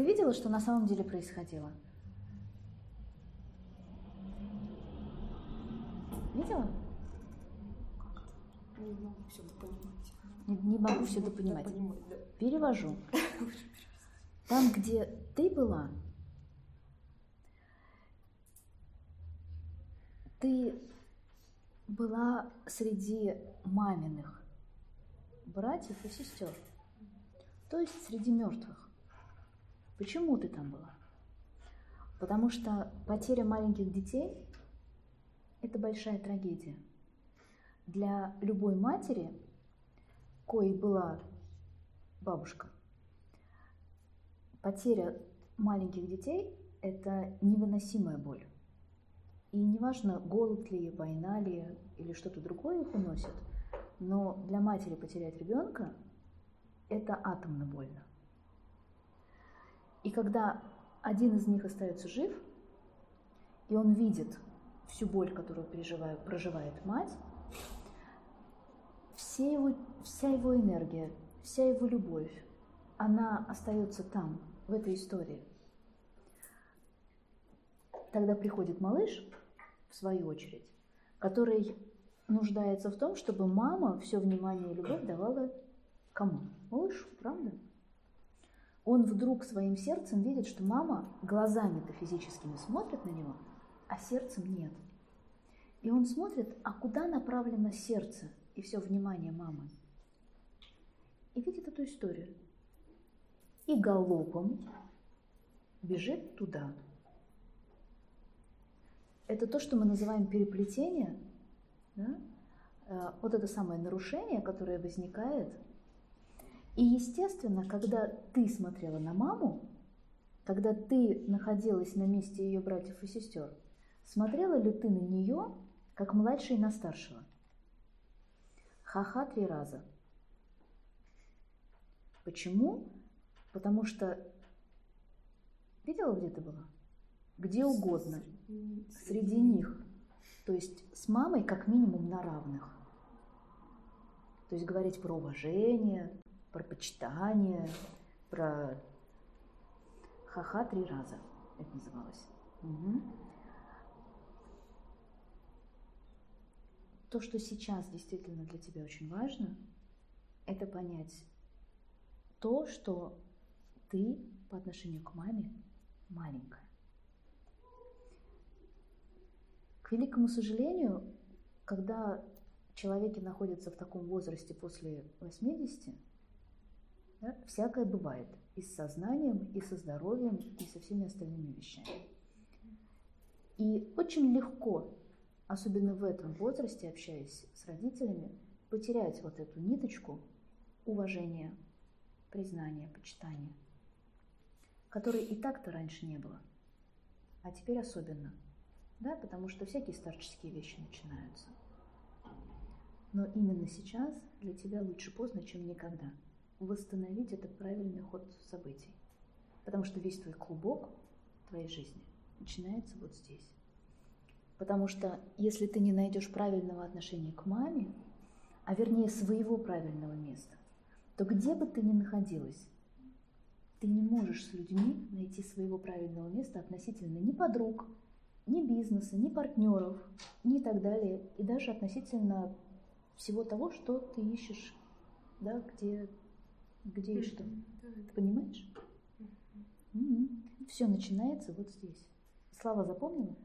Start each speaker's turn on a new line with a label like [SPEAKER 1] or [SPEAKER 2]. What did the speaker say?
[SPEAKER 1] ты видела, что на самом деле происходило? Видела?
[SPEAKER 2] Не могу все допонимать.
[SPEAKER 1] Не, не могу все допонимать.
[SPEAKER 2] Да.
[SPEAKER 1] Перевожу. Там, где ты была, ты была среди маминых братьев и сестер, то есть среди мертвых. Почему ты там была? Потому что потеря маленьких детей – это большая трагедия. Для любой матери, коей была бабушка, потеря маленьких детей – это невыносимая боль. И неважно, голод ли, война ли или что-то другое их уносит, но для матери потерять ребенка – это атомно больно. И когда один из них остается жив, и он видит всю боль, которую переживает, проживает мать, все его, вся его энергия, вся его любовь, она остается там, в этой истории. Тогда приходит малыш, в свою очередь, который нуждается в том, чтобы мама все внимание и любовь давала кому? Малышу, правда? Он вдруг своим сердцем видит, что мама глазами-то физическими смотрит на него, а сердцем нет. И он смотрит, а куда направлено сердце и все внимание мамы. И видит эту историю. И галопом бежит туда, это то, что мы называем переплетение, да? Э, вот это самое нарушение, которое возникает. И естественно, когда ты смотрела на маму, когда ты находилась на месте ее братьев и сестер, смотрела ли ты на нее, как младший на старшего? Ха-ха три раза. Почему? Потому что видела, где ты была? Где угодно среди них. То есть с мамой как минимум на равных. То есть говорить про уважение, про почитание, про ха-ха три раза это называлось. Угу. То, что сейчас действительно для тебя очень важно, это понять то, что ты по отношению к маме маленькая. К великому сожалению, когда человеки находятся в таком возрасте после 80, да, всякое бывает и с сознанием, и со здоровьем, и со всеми остальными вещами. И очень легко, особенно в этом возрасте, общаясь с родителями, потерять вот эту ниточку уважения, признания, почитания, которой и так-то раньше не было, а теперь особенно – да, потому что всякие старческие вещи начинаются. Но именно сейчас для тебя лучше поздно, чем никогда восстановить этот правильный ход событий. Потому что весь твой клубок твоей жизни начинается вот здесь. Потому что если ты не найдешь правильного отношения к маме, а вернее своего правильного места, то где бы ты ни находилась, ты не можешь с людьми найти своего правильного места относительно ни подруг, ни бизнеса, ни партнеров, ни так далее, и даже относительно всего того, что ты ищешь, да, где, где и что. Ты понимаешь? Все начинается вот здесь. Слава запомнила?